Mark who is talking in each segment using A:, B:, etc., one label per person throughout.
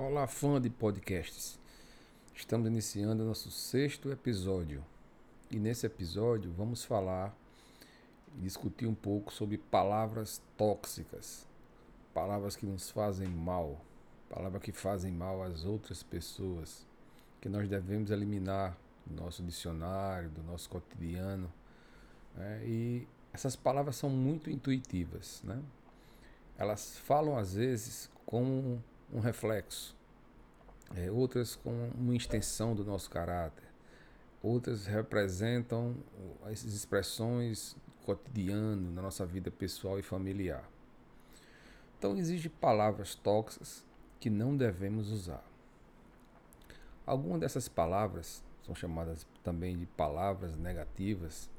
A: Olá, fã de podcasts. Estamos iniciando nosso sexto episódio. E nesse episódio vamos falar e discutir um pouco sobre palavras tóxicas, palavras que nos fazem mal, palavras que fazem mal às outras pessoas, que nós devemos eliminar do nosso dicionário, do nosso cotidiano. Né? E essas palavras são muito intuitivas, né? Elas falam às vezes como um reflexo, é, outras com uma extensão do nosso caráter, outras representam as expressões cotidianas na nossa vida pessoal e familiar. Então existem palavras tóxicas que não devemos usar. Algumas dessas palavras são chamadas também de palavras negativas.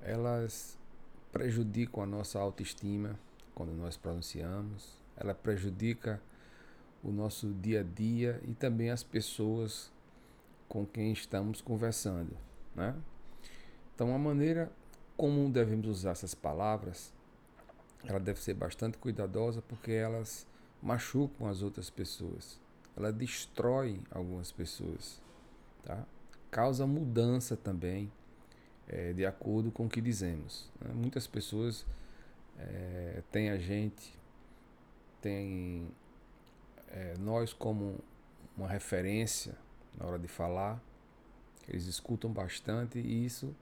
A: Elas prejudicam a nossa autoestima quando nós pronunciamos, ela prejudica o nosso dia a dia e também as pessoas com quem estamos conversando. Né? Então, a maneira como devemos usar essas palavras, ela deve ser bastante cuidadosa porque elas machucam as outras pessoas, ela destrói algumas pessoas, tá? causa mudança também é, de acordo com o que dizemos. Né? Muitas pessoas é, têm a gente, têm é, nós como uma referência na hora de falar, eles escutam bastante e isso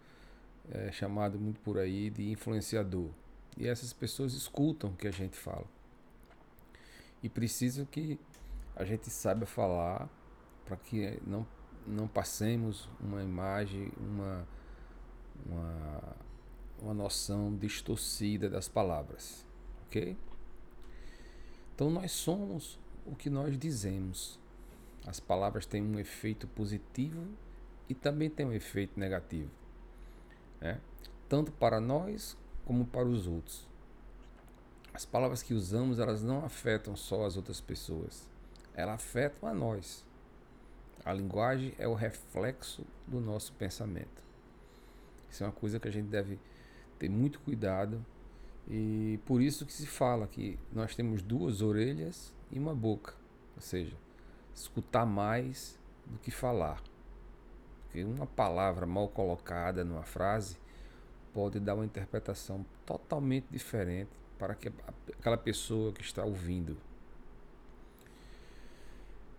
A: é chamado muito por aí de influenciador. E essas pessoas escutam o que a gente fala. E precisam que a gente saiba falar para que não, não passemos uma imagem, uma, uma, uma noção distorcida das palavras. Ok? Então nós somos o que nós dizemos. As palavras têm um efeito positivo e também têm um efeito negativo, né? tanto para nós como para os outros. As palavras que usamos, elas não afetam só as outras pessoas, elas afetam a nós. A linguagem é o reflexo do nosso pensamento. Isso é uma coisa que a gente deve ter muito cuidado e por isso que se fala que nós temos duas orelhas e uma boca, ou seja, escutar mais do que falar. Porque uma palavra mal colocada numa frase pode dar uma interpretação totalmente diferente para aquela pessoa que está ouvindo.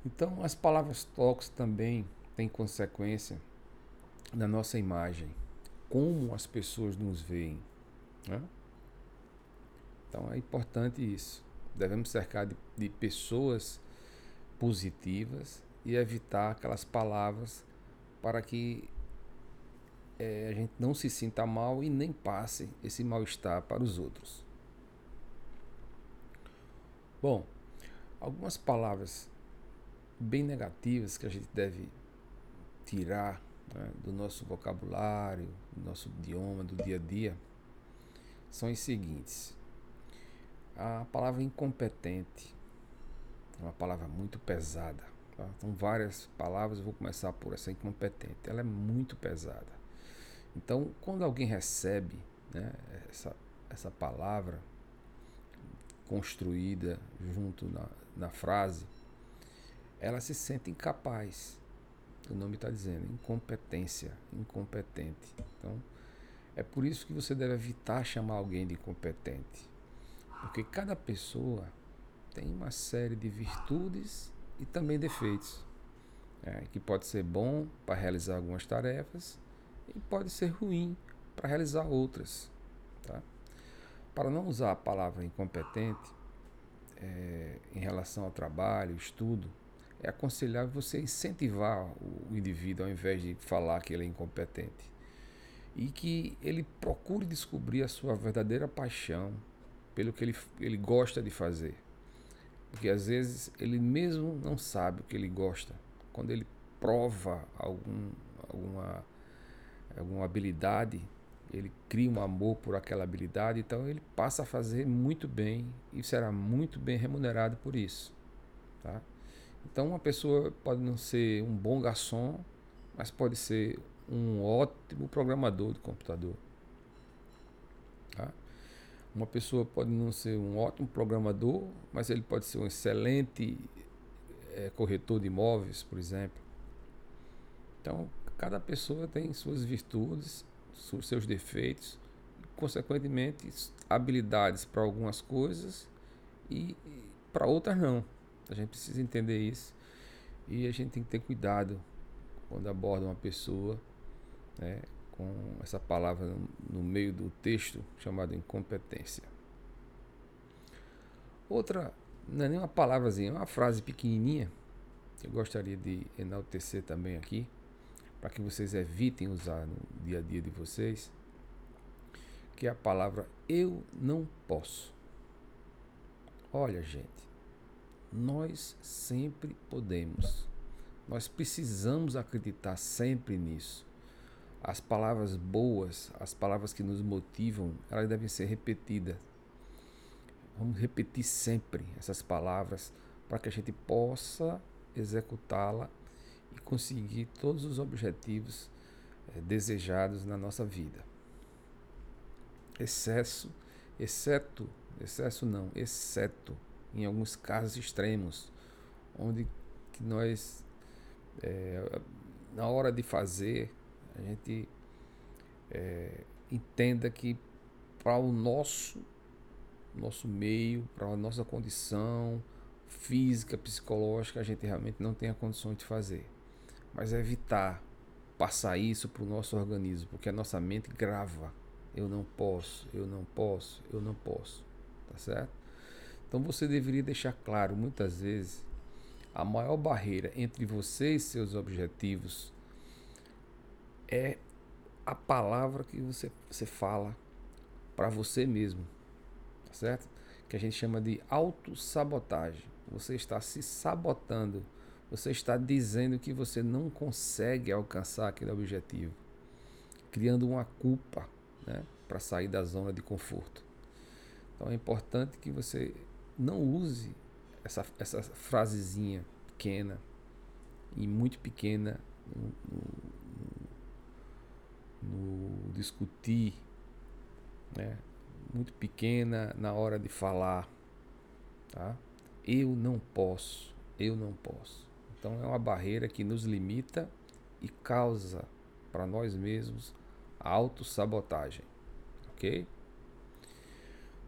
A: Então, as palavras tóxicas também têm consequência na nossa imagem, como as pessoas nos veem. Né? Então, é importante isso. Devemos cercar de, de pessoas positivas e evitar aquelas palavras para que é, a gente não se sinta mal e nem passe esse mal-estar para os outros. Bom, algumas palavras bem negativas que a gente deve tirar né, do nosso vocabulário, do nosso idioma, do dia a dia, são as seguintes. A palavra incompetente é uma palavra muito pesada. Tá? São várias palavras, vou começar por essa incompetente. Ela é muito pesada. Então, quando alguém recebe né, essa, essa palavra construída junto na, na frase, ela se sente incapaz. O nome está dizendo incompetência, incompetente. Então, é por isso que você deve evitar chamar alguém de incompetente. Porque cada pessoa tem uma série de virtudes e também defeitos. É, que pode ser bom para realizar algumas tarefas e pode ser ruim para realizar outras. Tá? Para não usar a palavra incompetente é, em relação ao trabalho, estudo, é aconselhável você incentivar o indivíduo ao invés de falar que ele é incompetente. E que ele procure descobrir a sua verdadeira paixão, pelo que ele, ele gosta de fazer. Porque às vezes ele mesmo não sabe o que ele gosta. Quando ele prova algum, alguma, alguma habilidade, ele cria um amor por aquela habilidade, então ele passa a fazer muito bem e será muito bem remunerado por isso. Tá? Então uma pessoa pode não ser um bom garçom, mas pode ser um ótimo programador de computador. Uma pessoa pode não ser um ótimo programador, mas ele pode ser um excelente é corretor de imóveis, por exemplo. Então, cada pessoa tem suas virtudes, seus defeitos, consequentemente, habilidades para algumas coisas e para outras não. A gente precisa entender isso e a gente tem que ter cuidado quando aborda uma pessoa né, com essa palavra no meio do texto chamado incompetência. Outra, não é nem uma palavrazinha, é uma frase pequenininha que eu gostaria de enaltecer também aqui, para que vocês evitem usar no dia a dia de vocês, que é a palavra eu não posso. Olha, gente, nós sempre podemos. Nós precisamos acreditar sempre nisso. As palavras boas, as palavras que nos motivam, elas devem ser repetidas. Vamos repetir sempre essas palavras para que a gente possa executá-la e conseguir todos os objetivos é, desejados na nossa vida. Excesso, exceto, excesso não, exceto em alguns casos extremos, onde nós é, na hora de fazer a gente é, entenda que para o nosso nosso meio, para a nossa condição física, psicológica, a gente realmente não tem a condição de fazer. Mas evitar passar isso para o nosso organismo, porque a nossa mente grava. Eu não posso, eu não posso, eu não posso. Tá certo? Então você deveria deixar claro muitas vezes a maior barreira entre você e seus objetivos é a palavra que você, você fala para você mesmo, tá certo? Que a gente chama de autossabotagem. Você está se sabotando, você está dizendo que você não consegue alcançar aquele objetivo, criando uma culpa né, para sair da zona de conforto. Então é importante que você não use essa, essa frasezinha pequena e muito pequena no, no discutir, né? muito pequena na hora de falar. Tá? Eu não posso, eu não posso. Então é uma barreira que nos limita e causa para nós mesmos autossabotagem. Ok?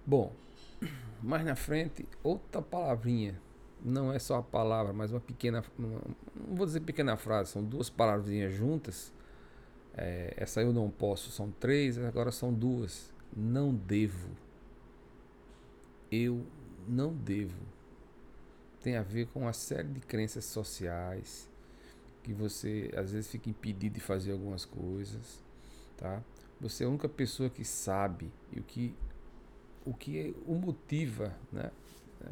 A: Bom, mais na frente, outra palavrinha. Não é só a palavra, mas uma pequena. Não vou dizer pequena frase, são duas palavrinhas juntas. É, essa eu não posso, são três, agora são duas. Não devo. Eu não devo. Tem a ver com uma série de crenças sociais que você às vezes fica impedido de fazer algumas coisas, tá? Você é a única pessoa que sabe e o que o que o motiva, né? É,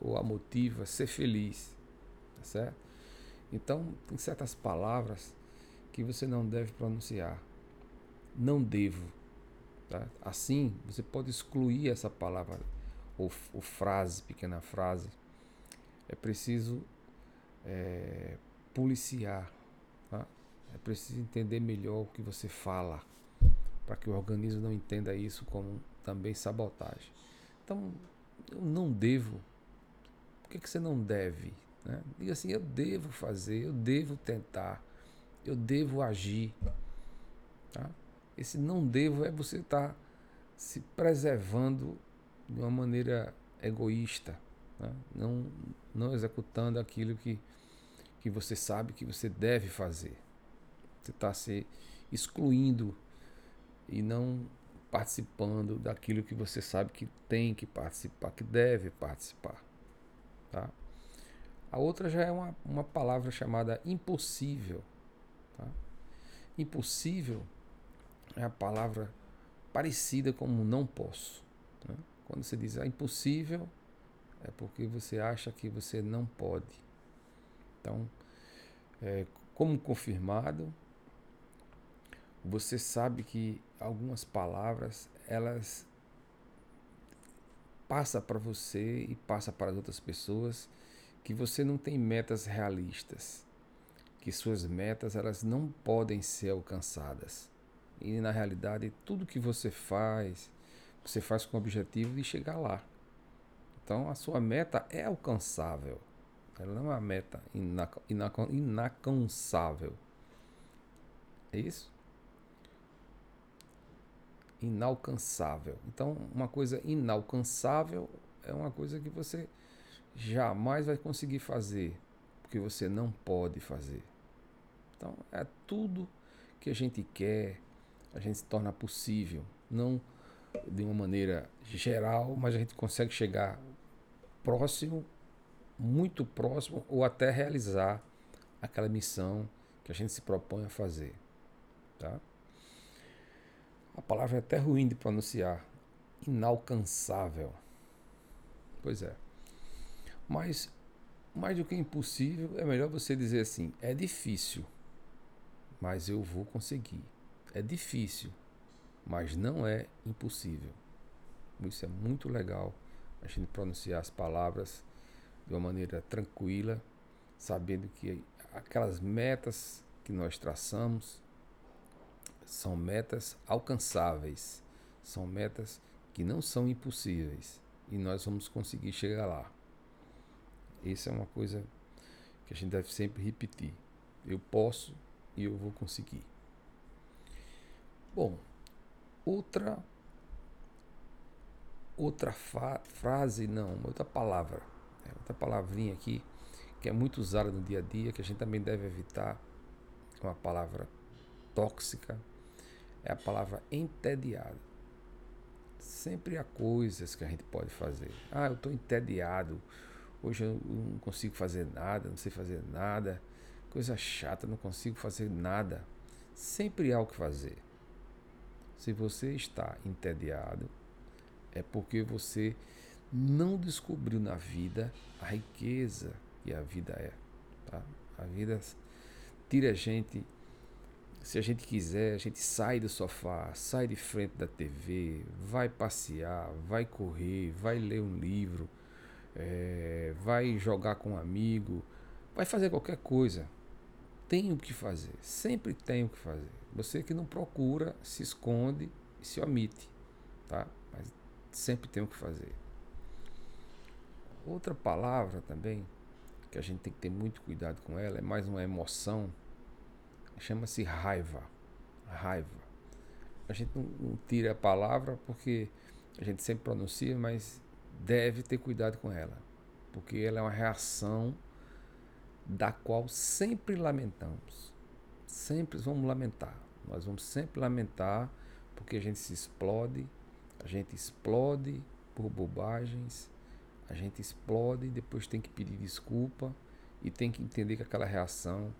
A: ou a motiva ser feliz, tá certo? Então, tem certas palavras que você não deve pronunciar. Não devo. Tá? Assim, você pode excluir essa palavra ou, ou frase, pequena frase. É preciso é, policiar. Tá? É preciso entender melhor o que você fala, para que o organismo não entenda isso como também sabotagem. Então, eu não devo. Por que, que você não deve? Né? Diga assim: eu devo fazer, eu devo tentar, eu devo agir. Tá? Esse não devo é você estar tá se preservando de uma maneira egoísta, né? não, não executando aquilo que, que você sabe que você deve fazer. Você está se excluindo e não participando daquilo que você sabe que tem que participar, que deve participar. Tá? A outra já é uma, uma palavra chamada impossível. Tá? Impossível é a palavra parecida como não posso. Né? Quando você diz ah, impossível, é porque você acha que você não pode. Então, é, como confirmado, você sabe que algumas palavras elas passa para você e passa para as outras pessoas que você não tem metas realistas, que suas metas elas não podem ser alcançadas. E na realidade, tudo que você faz, você faz com o objetivo de chegar lá. Então, a sua meta é alcançável. Ela não é uma meta inalcançável. É isso? Inalcançável. Então, uma coisa inalcançável é uma coisa que você jamais vai conseguir fazer, porque você não pode fazer. Então, é tudo que a gente quer, a gente se torna possível. Não de uma maneira geral, mas a gente consegue chegar próximo, muito próximo, ou até realizar aquela missão que a gente se propõe a fazer. Tá? A palavra é até ruim de pronunciar. Inalcançável. Pois é. Mas, mais do que impossível, é melhor você dizer assim: é difícil, mas eu vou conseguir. É difícil, mas não é impossível. Isso é muito legal, a gente pronunciar as palavras de uma maneira tranquila, sabendo que aquelas metas que nós traçamos são metas alcançáveis, são metas que não são impossíveis e nós vamos conseguir chegar lá. Isso é uma coisa que a gente deve sempre repetir. Eu posso e eu vou conseguir. Bom, outra outra frase, não, outra palavra, é outra palavrinha aqui que é muito usada no dia a dia, que a gente também deve evitar, é uma palavra tóxica, é a palavra entediado. Sempre há coisas que a gente pode fazer. Ah, eu estou entediado. Hoje eu não consigo fazer nada, não sei fazer nada. Coisa chata, não consigo fazer nada. Sempre há o que fazer. Se você está entediado, é porque você não descobriu na vida a riqueza que a vida é. Tá? A vida tira a gente, se a gente quiser, a gente sai do sofá, sai de frente da TV, vai passear, vai correr, vai ler um livro, é, vai jogar com um amigo, vai fazer qualquer coisa. Tem o que fazer, sempre tem o que fazer. Você que não procura, se esconde e se omite, tá? Mas sempre tem o que fazer. Outra palavra também, que a gente tem que ter muito cuidado com ela, é mais uma emoção, chama-se raiva. Raiva. A gente não, não tira a palavra porque a gente sempre pronuncia, mas deve ter cuidado com ela, porque ela é uma reação da qual sempre lamentamos sempre vamos lamentar. Nós vamos sempre lamentar porque a gente se explode, a gente explode por bobagens, a gente explode e depois tem que pedir desculpa e tem que entender que aquela reação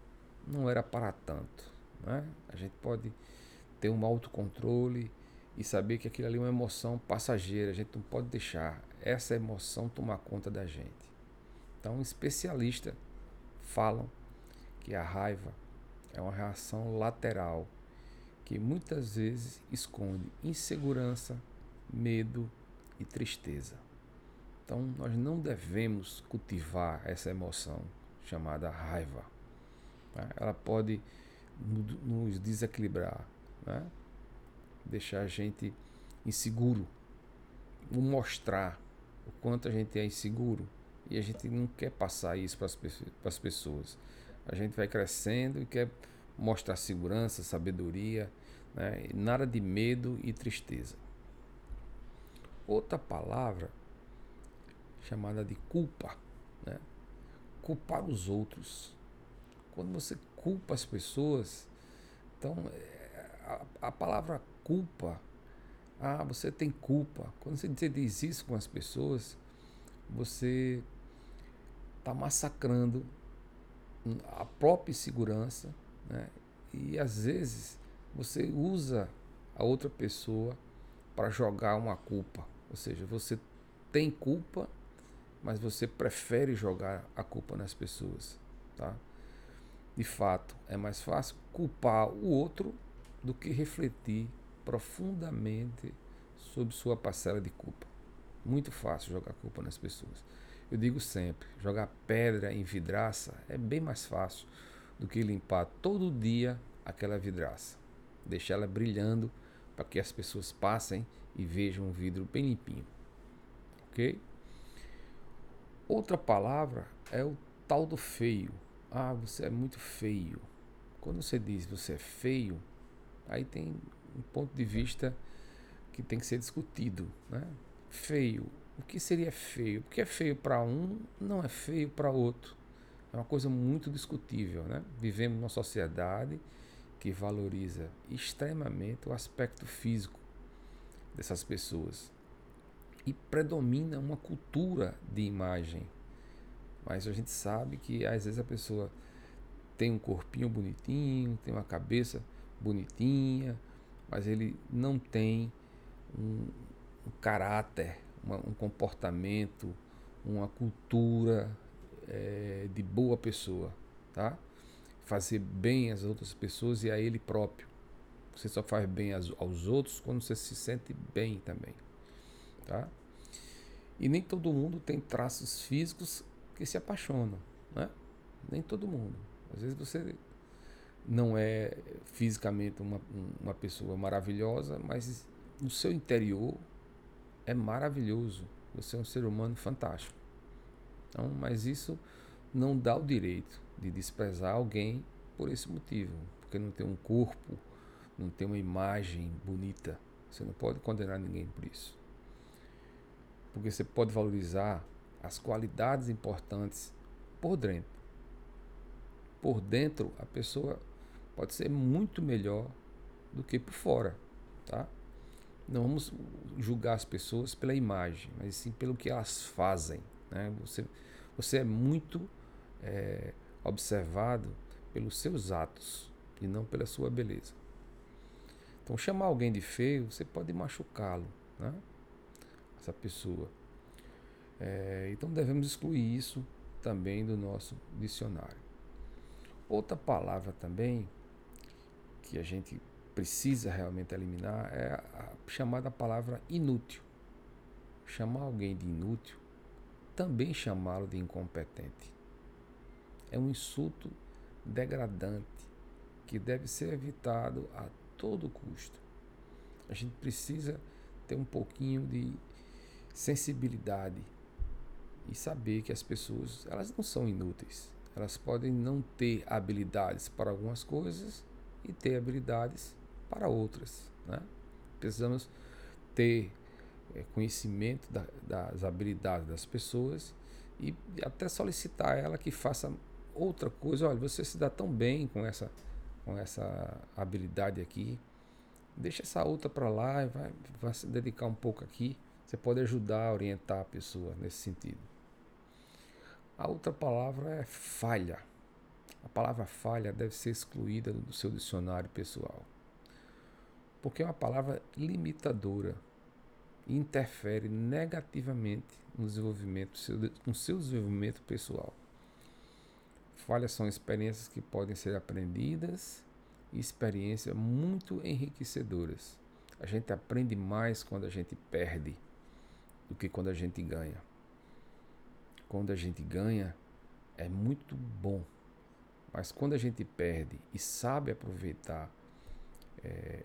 A: não era para tanto. Né? A gente pode ter um autocontrole e saber que aquilo ali é uma emoção passageira, a gente não pode deixar essa emoção tomar conta da gente. Então, especialistas falam que a raiva é uma reação lateral que muitas vezes esconde insegurança, medo e tristeza. Então, nós não devemos cultivar essa emoção chamada raiva. Tá? Ela pode nos desequilibrar, né? deixar a gente inseguro, mostrar o quanto a gente é inseguro e a gente não quer passar isso para as pessoas. A gente vai crescendo e quer mostrar segurança, sabedoria, né? nada de medo e tristeza. Outra palavra chamada de culpa, né? culpar os outros. Quando você culpa as pessoas, então é, a, a palavra culpa, ah, você tem culpa. Quando você diz isso com as pessoas, você está massacrando a própria segurança, né? e às vezes você usa a outra pessoa para jogar uma culpa, ou seja, você tem culpa, mas você prefere jogar a culpa nas pessoas, tá? De fato, é mais fácil culpar o outro do que refletir profundamente sobre sua parcela de culpa. Muito fácil jogar culpa nas pessoas. Eu digo sempre, jogar pedra em vidraça é bem mais fácil do que limpar todo dia aquela vidraça. Deixar ela brilhando para que as pessoas passem e vejam o vidro bem limpinho. Ok? Outra palavra é o tal do feio. Ah, você é muito feio. Quando você diz você é feio, aí tem um ponto de vista que tem que ser discutido, né? Feio. O que seria feio? O que é feio para um não é feio para outro. É uma coisa muito discutível, né? Vivemos numa sociedade que valoriza extremamente o aspecto físico dessas pessoas e predomina uma cultura de imagem. Mas a gente sabe que às vezes a pessoa tem um corpinho bonitinho, tem uma cabeça bonitinha, mas ele não tem um, um caráter, uma, um comportamento, uma cultura é, de boa pessoa, tá? Fazer bem às outras pessoas e a ele próprio. Você só faz bem aos outros quando você se sente bem também, tá? E nem todo mundo tem traços físicos que se apaixonam, né? Nem todo mundo. Às vezes você não é fisicamente uma, uma pessoa maravilhosa, mas no seu interior é maravilhoso. Você é um ser humano fantástico. Então, mas isso não dá o direito de desprezar alguém por esse motivo, porque não tem um corpo, não tem uma imagem bonita. Você não pode condenar ninguém por isso. Porque você pode valorizar as qualidades importantes por dentro. Por dentro, a pessoa pode ser muito melhor do que por fora, tá? Não vamos julgar as pessoas pela imagem, mas sim pelo que elas fazem. Né? Você, você é muito é, observado pelos seus atos e não pela sua beleza. Então, chamar alguém de feio, você pode machucá-lo, né? essa pessoa. É, então, devemos excluir isso também do nosso dicionário. Outra palavra também que a gente precisa realmente eliminar é a chamada palavra inútil. Chamar alguém de inútil, também chamá-lo de incompetente. É um insulto degradante que deve ser evitado a todo custo. A gente precisa ter um pouquinho de sensibilidade e saber que as pessoas elas não são inúteis. Elas podem não ter habilidades para algumas coisas e ter habilidades para outras. Né? Precisamos ter é, conhecimento da, das habilidades das pessoas e até solicitar ela que faça outra coisa. Olha, você se dá tão bem com essa, com essa habilidade aqui, deixa essa outra para lá e vai, vai se dedicar um pouco aqui. Você pode ajudar a orientar a pessoa nesse sentido. A outra palavra é falha. A palavra falha deve ser excluída do seu dicionário pessoal porque é uma palavra limitadora e interfere negativamente no desenvolvimento, no seu desenvolvimento pessoal. Falhas são experiências que podem ser aprendidas e experiências muito enriquecedoras. A gente aprende mais quando a gente perde do que quando a gente ganha. Quando a gente ganha, é muito bom. Mas quando a gente perde e sabe aproveitar é,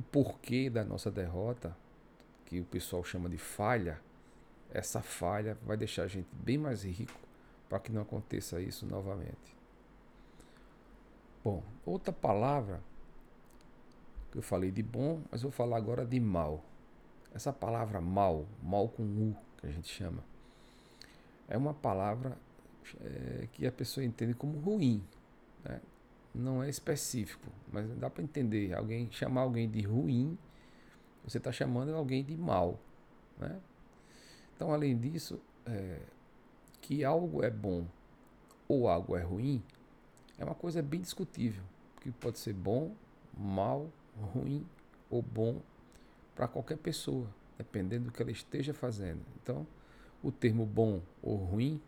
A: o porquê da nossa derrota, que o pessoal chama de falha, essa falha vai deixar a gente bem mais rico para que não aconteça isso novamente. Bom, outra palavra que eu falei de bom, mas vou falar agora de mal. Essa palavra mal, mal com U, que a gente chama, é uma palavra é, que a pessoa entende como ruim. Né? Não é específico, mas dá para entender. Alguém chamar alguém de ruim, você está chamando alguém de mal, né? Então, além disso, é, que algo é bom ou algo é ruim é uma coisa bem discutível, que pode ser bom, mal, ruim ou bom para qualquer pessoa, dependendo do que ela esteja fazendo. Então, o termo bom ou ruim,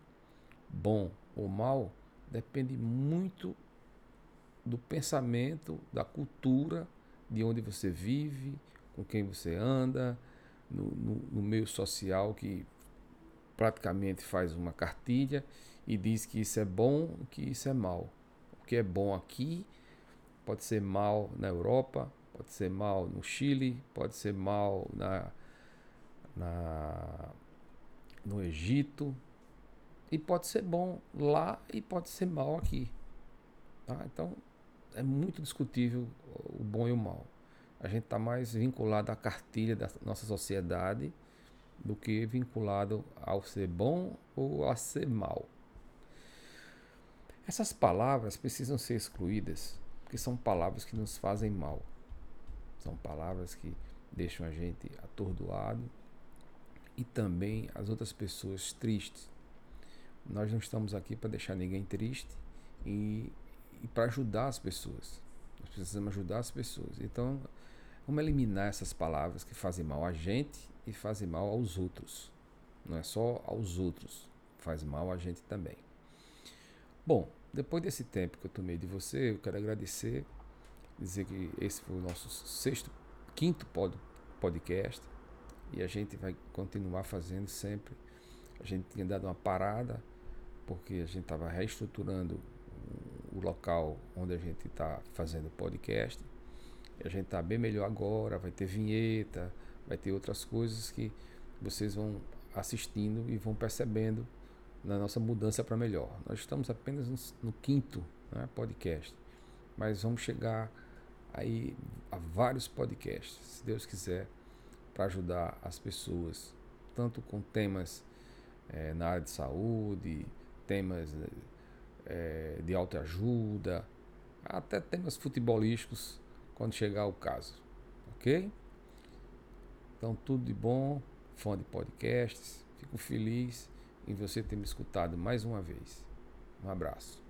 A: bom ou mal, depende muito do pensamento, da cultura, de onde você vive, com quem você anda, no, no, no meio social que praticamente faz uma cartilha e diz que isso é bom, que isso é mal. O que é bom aqui pode ser mal na Europa, pode ser mal no Chile, pode ser mal na, na no Egito, E pode ser bom lá e pode ser mal aqui. Tá? Então é muito discutível o bom e o mal. A gente está mais vinculado à cartilha da nossa sociedade do que vinculado ao ser bom ou a ser mal. Essas palavras precisam ser excluídas porque são palavras que nos fazem mal. São palavras que deixam a gente atordoado e também as outras pessoas tristes. Nós não estamos aqui para deixar ninguém triste e, e para ajudar as pessoas. Nós precisamos ajudar as pessoas. Então, vamos eliminar essas palavras que fazem mal a gente e fazem mal aos outros. Não é só aos outros, faz mal a gente também. Bom, depois desse tempo que eu tomei de você, eu quero agradecer, dizer que esse foi o nosso sexto, quinto pod, podcast e a gente vai continuar fazendo sempre. A gente tinha dado uma parada porque a gente estava reestruturando local onde a gente está fazendo podcast. A gente está bem melhor agora, vai ter vinheta, vai ter outras coisas que vocês vão assistindo e vão percebendo na nossa mudança para melhor. Nós estamos apenas no, quinto né, podcast, mas vamos chegar aí a vários podcasts, se Deus quiser, para ajudar as pessoas, tanto com temas é, na área de saúde, temas é, de autoajuda, até temas futebolísticos, quando chegar o caso. Ok? Então, tudo de bom, fã de podcasts. Fico feliz em você ter me escutado mais uma vez. Um abraço.